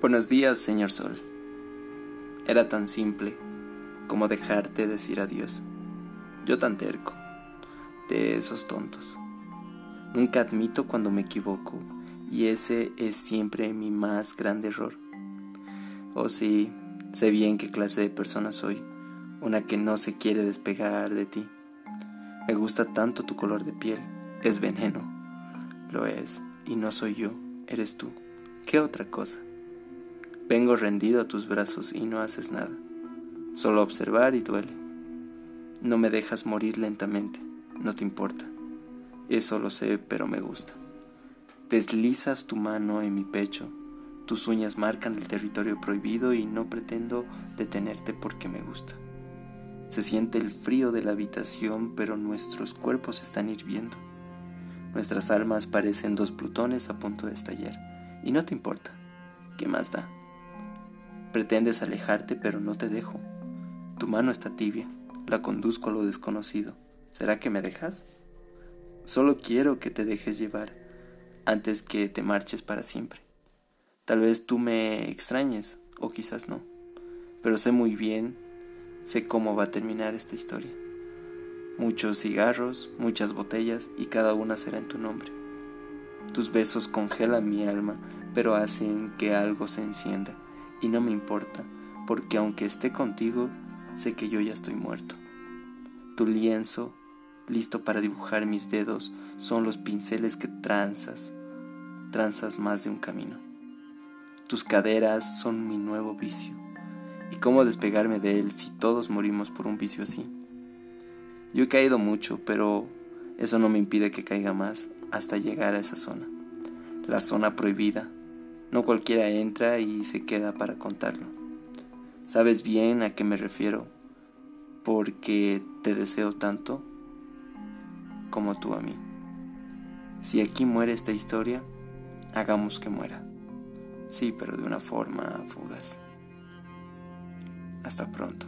Buenos días, señor Sol. Era tan simple como dejarte decir adiós. Yo tan terco, de esos tontos. Nunca admito cuando me equivoco y ese es siempre mi más grande error. Oh sí, sé bien qué clase de persona soy, una que no se quiere despegar de ti. Me gusta tanto tu color de piel, es veneno. Lo es, y no soy yo, eres tú. ¿Qué otra cosa? Vengo rendido a tus brazos y no haces nada. Solo observar y duele. No me dejas morir lentamente, no te importa. Eso lo sé, pero me gusta. Deslizas tu mano en mi pecho, tus uñas marcan el territorio prohibido y no pretendo detenerte porque me gusta. Se siente el frío de la habitación, pero nuestros cuerpos están hirviendo. Nuestras almas parecen dos plutones a punto de estallar. Y no te importa. ¿Qué más da? Pretendes alejarte, pero no te dejo. Tu mano está tibia, la conduzco a lo desconocido. ¿Será que me dejas? Solo quiero que te dejes llevar antes que te marches para siempre. Tal vez tú me extrañes, o quizás no, pero sé muy bien, sé cómo va a terminar esta historia. Muchos cigarros, muchas botellas y cada una será en tu nombre. Tus besos congelan mi alma, pero hacen que algo se encienda y no me importa, porque aunque esté contigo, sé que yo ya estoy muerto. Tu lienzo, listo para dibujar mis dedos, son los pinceles que tranzas, tranzas más de un camino. Tus caderas son mi nuevo vicio. ¿Y cómo despegarme de él si todos morimos por un vicio así? Yo he caído mucho, pero eso no me impide que caiga más hasta llegar a esa zona. La zona prohibida, no cualquiera entra y se queda para contarlo. Sabes bien a qué me refiero, porque te deseo tanto como tú a mí. Si aquí muere esta historia, hagamos que muera. Sí, pero de una forma fugaz. Hasta pronto.